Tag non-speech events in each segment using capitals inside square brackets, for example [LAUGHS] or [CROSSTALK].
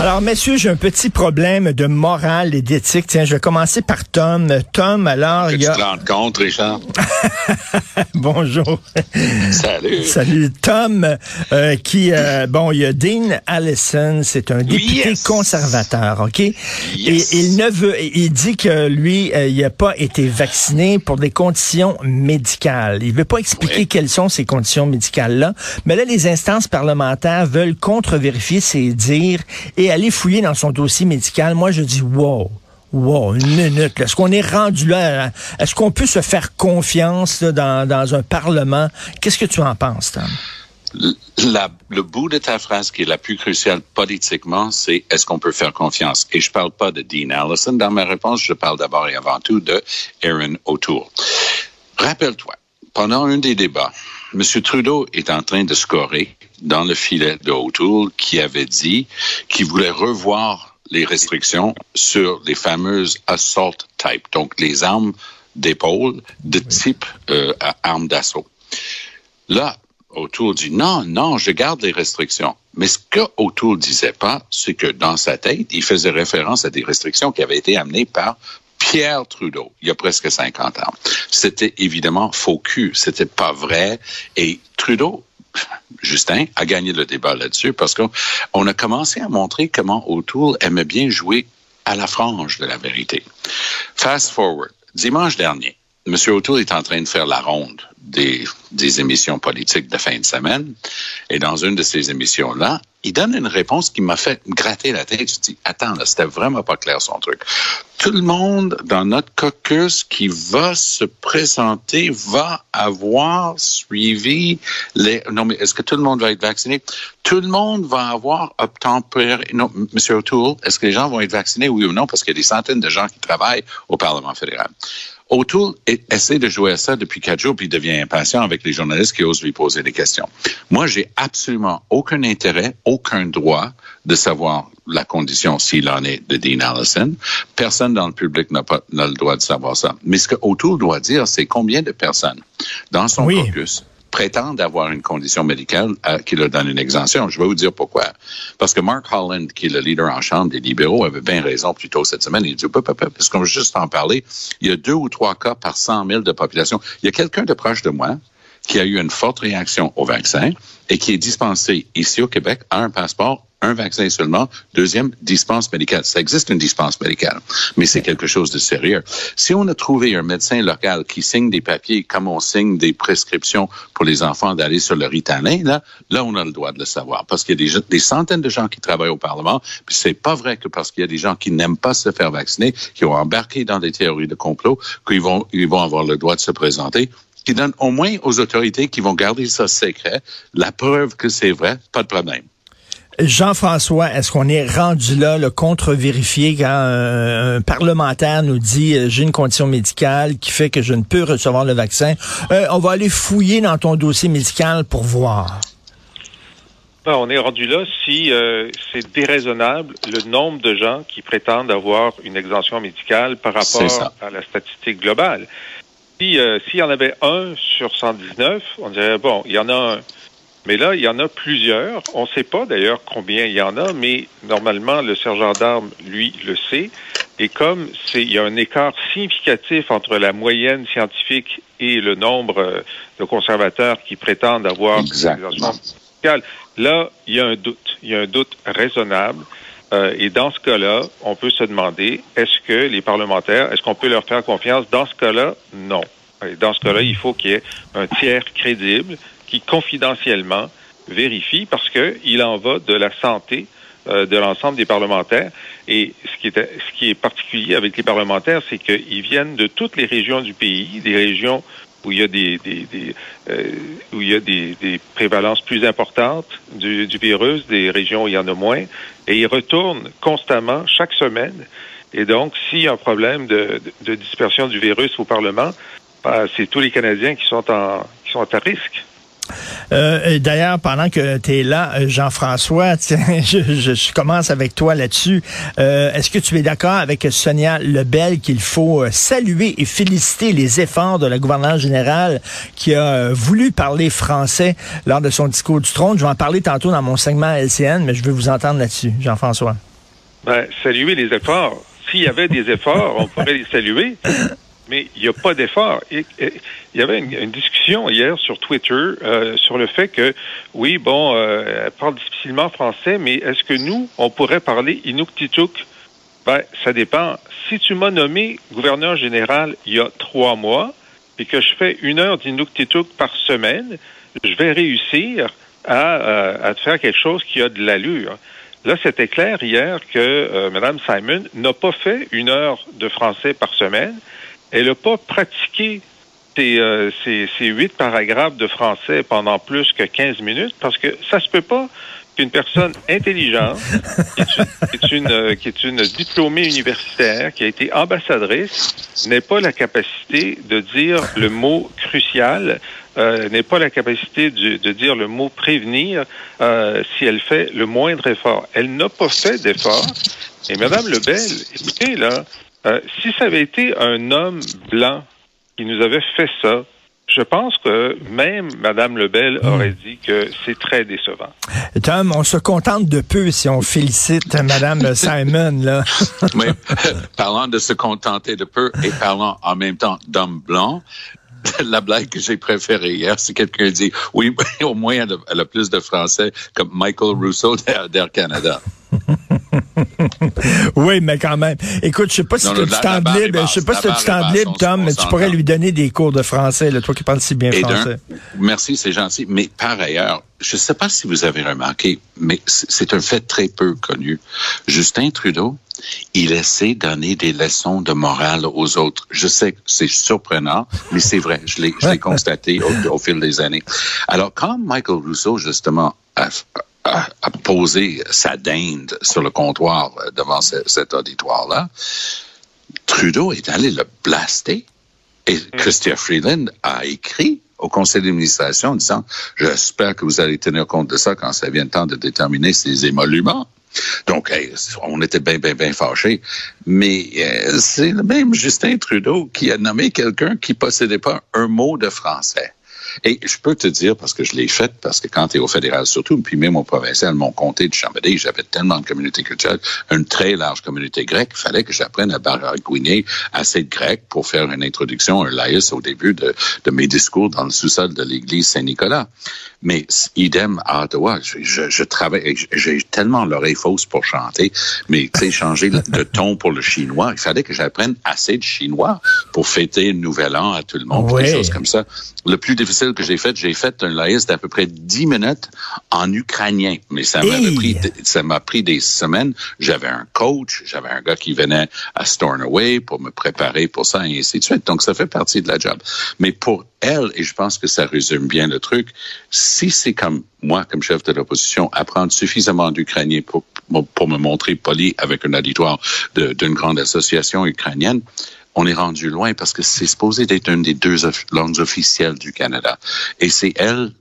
Alors, messieurs, j'ai un petit problème de morale et d'éthique. Tiens, je vais commencer par Tom. Tom, alors, il y a... Tu te rends compte, Richard? [LAUGHS] Bonjour. Salut. Salut. Tom, euh, qui, euh, bon, il y a Dean Allison, c'est un député Yes. conservateur, OK? Yes. Et il ne veut, il dit que lui, euh, il n'a pas été vacciné pour des conditions médicales. Il veut pas expliquer Oui. quelles sont ces conditions médicales-là. Mais là, les instances parlementaires veulent contre-vérifier ses dires et aller fouiller dans son dossier médical. Moi, je dis, wow. Wow, une minute. Est-ce qu'on est rendu là? Est-ce qu'on peut se faire confiance là, dans, dans un parlement? Qu'est-ce que tu en penses, Tom? Le bout de ta phrase qui est la plus cruciale politiquement, c'est est-ce qu'on peut faire confiance? Et je parle pas de Dean Allison. Dans ma réponse, je parle d'abord et avant tout de Aaron O'Toole. Rappelle-toi, pendant un des débats, M. Trudeau est en train de scorer dans le filet de O'Toole qui avait dit qu'il voulait revoir les restrictions sur les fameuses assault type, donc les armes d'épaule de type euh, à armes d'assaut. Là, O'Toole dit non, non, je garde les restrictions. Mais ce que O'Toole disait pas, c'est que dans sa tête, il faisait référence à des restrictions qui avaient été amenées par Pierre Trudeau, il y a presque 50 ans. C'était évidemment faux cul, c'était pas vrai. Et Trudeau, Justin, a gagné le débat là-dessus parce qu'on a commencé à montrer comment O'Toole aimait bien jouer à la frange de la vérité. Fast forward, dimanche dernier, M. O'Toole est en train de faire la ronde des, des émissions politiques de fin de semaine. Et dans une de ces émissions-là, il donne une réponse qui m'a fait gratter la tête. Je dis, attends, là, c'était vraiment pas clair son truc. Tout le monde dans notre caucus qui va se présenter va avoir suivi les... Non, mais est-ce que tout le monde va être vacciné? Tout le monde va avoir obtempéré... Non, M. O'Toole, est-ce que les gens vont être vaccinés, oui ou non? Parce qu'il y a des centaines de gens qui travaillent au Parlement fédéral. O'Toole essaie de jouer à ça depuis quatre jours, puis il devient impatient avec les journalistes qui osent lui poser des questions. Moi, j'ai absolument aucun intérêt, aucun droit de savoir la condition s'il en est de Dean Allison. Personne dans le public n'a pas n'a le droit de savoir ça. Mais ce que O'Toole doit dire, c'est combien de personnes dans son Oui. caucus prétendent avoir une condition médicale euh, qui leur donne une exemption. Je vais vous dire pourquoi. Parce que Mark Holland, qui est le leader en chambre des libéraux, avait bien raison plus tôt cette semaine. Il dit, pop, parce qu'on va juste en parler, il y a deux ou trois cas par 100 000 de population. Il y a quelqu'un de proche de moi qui a eu une forte réaction au vaccin et qui est dispensé ici au Québec à un passeport, un vaccin seulement, deuxième, dispense médicale. Ça existe une dispense médicale, mais c'est quelque chose de sérieux. Si on a trouvé un médecin local qui signe des papiers comme on signe des prescriptions pour les enfants d'aller sur le Ritalin, là, là, on a le droit de le savoir. Parce qu'il y a des, centaines de gens qui travaillent au Parlement, puis c'est pas vrai que parce qu'il y a des gens qui n'aiment pas se faire vacciner, qui ont embarqué dans des théories de complot, qu'ils vont, ils vont avoir le droit de se présenter qui donne au moins aux autorités qui vont garder ça secret la preuve que c'est vrai, pas de problème. Jean-François, est-ce qu'on est rendu là, le contre-vérifié, quand un, un parlementaire nous dit euh, j'ai une condition médicale qui fait que je ne peux recevoir le vaccin, Euh, on va aller fouiller dans ton dossier médical pour voir. Ben, on est rendu là si euh, c'est déraisonnable le nombre de gens qui prétendent avoir une exemption médicale par rapport à la statistique globale. Si euh, s'il y en avait un sur 119, on dirait bon, il y en a un. Mais là, il y en a plusieurs. On ne sait pas d'ailleurs combien il y en a, mais normalement, le sergent d'armes, lui, le sait. Et comme c'est, il y a un écart significatif entre la moyenne scientifique et le nombre euh, de conservateurs qui prétendent avoir Exactement. là, il y a un doute. Il y a un doute raisonnable. Euh, et dans ce cas-là, on peut se demander, est-ce que les parlementaires, est-ce qu'on peut leur faire confiance? Dans ce cas-là, non. Et dans ce cas-là, il faut qu'il y ait un tiers crédible qui confidentiellement vérifie parce que il en va de la santé euh, de l'ensemble des parlementaires. Et ce qui est particulier avec les parlementaires, c'est qu'ils viennent de toutes les régions du pays, des régions où il y a des, des, euh, où il y a des, prévalences plus importantes du, virus, des régions où il y en a moins, et ils retournent constamment chaque semaine. Et donc, s'il y a un problème de dispersion du virus au Parlement, ben, c'est tous les Canadiens qui sont en qui sont à risque. Euh, D'ailleurs, pendant que tu es là, euh, Jean-François, [LAUGHS] tiens, je, je, je, commence avec toi là-dessus. Euh, Est-ce que tu es d'accord avec Sonia Lebel qu'il faut euh, saluer et féliciter les efforts de la gouverneure générale qui a voulu parler français lors de son discours du trône? Je vais en parler tantôt dans mon segment LCN, mais je veux vous entendre là-dessus, Jean-François. Ben, saluer les efforts. S'il y avait des efforts, on pourrait les saluer [LAUGHS] mais il n'y a pas d'effort. Il y avait une, discussion hier sur Twitter euh, sur le fait que, oui, bon, euh, elle parle difficilement français, mais est-ce que nous, on pourrait parler Inuktitut? Ben, ça dépend. Si tu m'as nommé gouverneur général il y a trois mois et que je fais une heure d'Inuktitut par semaine, je vais réussir à, euh, à te faire quelque chose qui a de l'allure. Là, c'était clair hier que euh, Mme Simon n'a pas fait une heure de français par semaine elle n'a pas pratiqué ces, euh, huit paragraphes de français pendant plus que 15 minutes parce que ça se peut pas qu'une personne intelligente, qui est, une, qui, est une, euh, qui est une diplômée universitaire, qui a été ambassadrice, n'ait pas la capacité de dire le mot crucial, euh, n'ait pas la capacité de, de, dire le mot prévenir euh, si elle fait le moindre effort. Elle n'a pas fait d'effort. Et Madame Lebel, écoutez, là, euh, si ça avait été un homme blanc qui nous avait fait ça, je pense que même Mme Lebel aurait dit que c'est très décevant. Tom, on se contente de peu si on félicite Mme [LAUGHS] Simon, là. [LAUGHS] oui, [LAUGHS] parlant de se contenter de peu et parlant en même temps d'homme blanc, la blague que j'ai préférée hier, c'est quelqu'un dit, oui, au moins elle a, elle a, plus de français comme Michael Rousseau d'Air Canada. Oui, mais quand même. Écoute, je sais pas si tu as du temps libre, je sais pas si tu as du temps libre, Tom, mais tu pourrais lui donner des cours de français, là, toi qui parles si bien Et français. Merci, c'est gentil. Mais par ailleurs, je sais pas si vous avez remarqué, mais c'est un fait très peu connu. Justin Trudeau, il essaie de donner des leçons de morale aux autres. Je sais que c'est surprenant, mais c'est vrai. Je l'ai, je l'ai [LAUGHS] constaté au, au, fil des années. Alors, quand Michael Rousseau, justement, a, a, a posé sa dinde sur le comptoir devant ce, cet auditoire-là, Trudeau est allé le blaster. Et Christian Freeland a écrit au conseil d'administration en disant, j'espère que vous allez tenir compte de ça quand ça vient le temps de déterminer ces émoluments. Donc, hey, on était bien, bien, bien fâchés. Mais euh, c'est le même Justin Trudeau qui a nommé quelqu'un qui possédait pas un mot de français. Et je peux te dire, parce que je l'ai fait, parce que quand tu es au fédéral surtout, puis même au provincial, mon comté de Chambéry, j'avais tellement de communautés culturelles, une très large communauté grecque, il fallait que j'apprenne à baragouiner assez de grec pour faire une introduction, un laïus au début de, de mes discours dans le sous-sol de l'église Saint-Nicolas. Mais idem à Ottawa, je, je, je travaille, j'ai tellement l'oreille fausse pour chanter, mais tu sais, changer de ton pour le chinois, il fallait que j'apprenne assez de chinois pour fêter le nouvel an à tout le monde, oui. des choses comme ça. Le plus difficile que j'ai fait, j'ai fait un laïus d'à peu près 10 minutes en ukrainien, mais ça m'a pris, ça m'a pris des semaines. J'avais un coach, j'avais un gars qui venait à Stornoway pour me préparer pour ça et ainsi de suite. Donc ça fait partie de la job. Mais pour elle, et je pense que ça résume bien le truc, si c'est comme moi, comme chef de l'opposition, apprendre suffisamment d'ukrainien pour, pour me montrer poli avec un auditoire d'une grande association ukrainienne, on est rendu loin parce que c'est supposé être une des deux langues officielles du Canada. Et c'est elle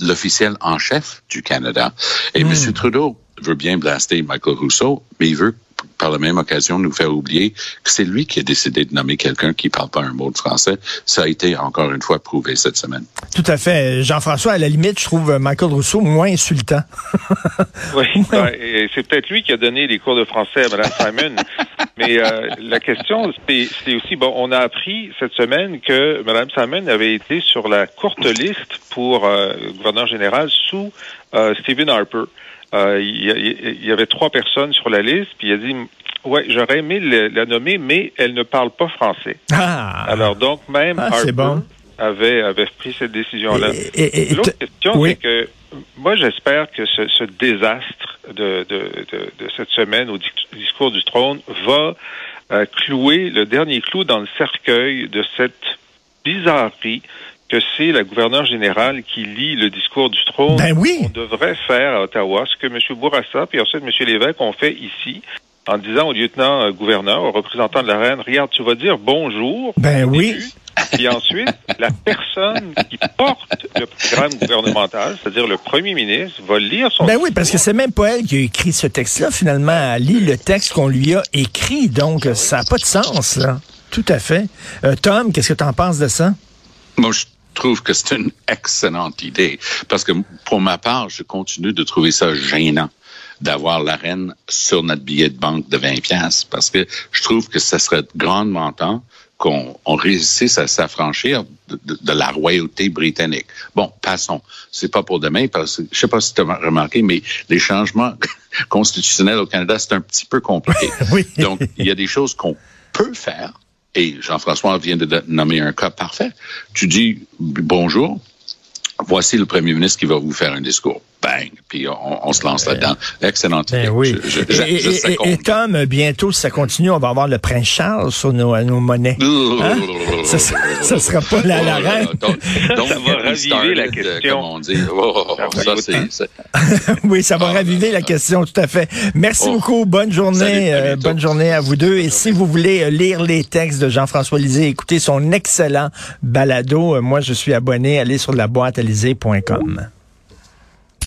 l'officiel en chef du Canada. Et mm. M. Trudeau veut bien blaster Michael Rousseau, mais il veut par la même occasion nous faire oublier que c'est lui qui a décidé de nommer quelqu'un qui parle pas un mot de français. Ça a été encore une fois prouvé cette semaine. Tout à fait. Jean-François, à la limite, je trouve Michael Rousseau moins insultant. [LAUGHS] oui, [LAUGHS] ouais, c'est peut-être lui qui a donné les cours de français à Mme Simon. [LAUGHS] Mais euh, la question, c'est aussi, bon, on a appris cette semaine que Mme Simon avait été sur la courte liste pour euh, gouverneur général sous euh, Stephen Harper. Euh, il, y avait trois personnes sur la liste, puis il a dit Ouais, j'aurais aimé la nommer, mais elle ne parle pas français. Ah. Alors donc même ah, Harper bon. avait, avait pris cette décision-là. L'autre question, oui. c'est que moi j'espère que ce, ce désastre de, de, de, de, cette semaine au discours du trône va euh, clouer le dernier clou dans le cercueil de cette bizarrerie que c'est la gouverneure générale qui lit le discours du trône. Ben oui. On devrait faire à Ottawa ce que M. Bourassa puis ensuite M. Lévesque ont fait ici en disant au lieutenant-gouverneur, au représentant de la reine, regarde, tu vas dire bonjour. Ben oui. [LAUGHS] Puis ensuite, la personne qui porte le programme gouvernemental, c'est-à-dire le premier ministre, va lire son Ben oui, parce que c'est même pas elle qui a écrit ce texte-là, finalement. Elle lit le texte qu'on lui a écrit, donc ça n'a pas de sens, là. Tout à fait. Euh, Tom, qu'est-ce que tu en penses de ça? Moi, je trouve que c'est une excellente idée, parce que pour ma part, je continue de trouver ça gênant d'avoir la reine sur notre billet de banque de 20 pièces parce que je trouve que ce serait grandement temps qu'on on réussisse à s'affranchir de, de, de, la royauté britannique. Bon, passons. C'est pas pour demain parce que je sais pas si tu as remarqué, mais les changements [LAUGHS] constitutionnels au Canada, c'est un petit peu compliqué. [LAUGHS] oui. Donc, il y a des choses qu'on peut faire. Et Jean-François vient de nommer un cas parfait. Tu dis bonjour, voici le premier ministre qui va vous faire un discours. Bang! Puis on, on se lance là-dedans. Excellente ben idée. Oui. Je, je, et, je, et, et, Tom, bientôt, si ça continue, on va avoir le prince Charles sur nos, nos monnaies. [LAUGHS] Hein? ça, ne sera pas la, la reine. Donc, ça va raviver la question. Comme on dit. Oh, ça, c'est, [LAUGHS] oui, ça va raviver la question, tout à fait. Merci oh. beaucoup. Bonne journée. Salut, euh, bonne journée à vous deux. Et si vous voulez lire les textes de Jean-François Lisée, écoutez son excellent balado. Moi, je suis abonné. Allez sur la boîte à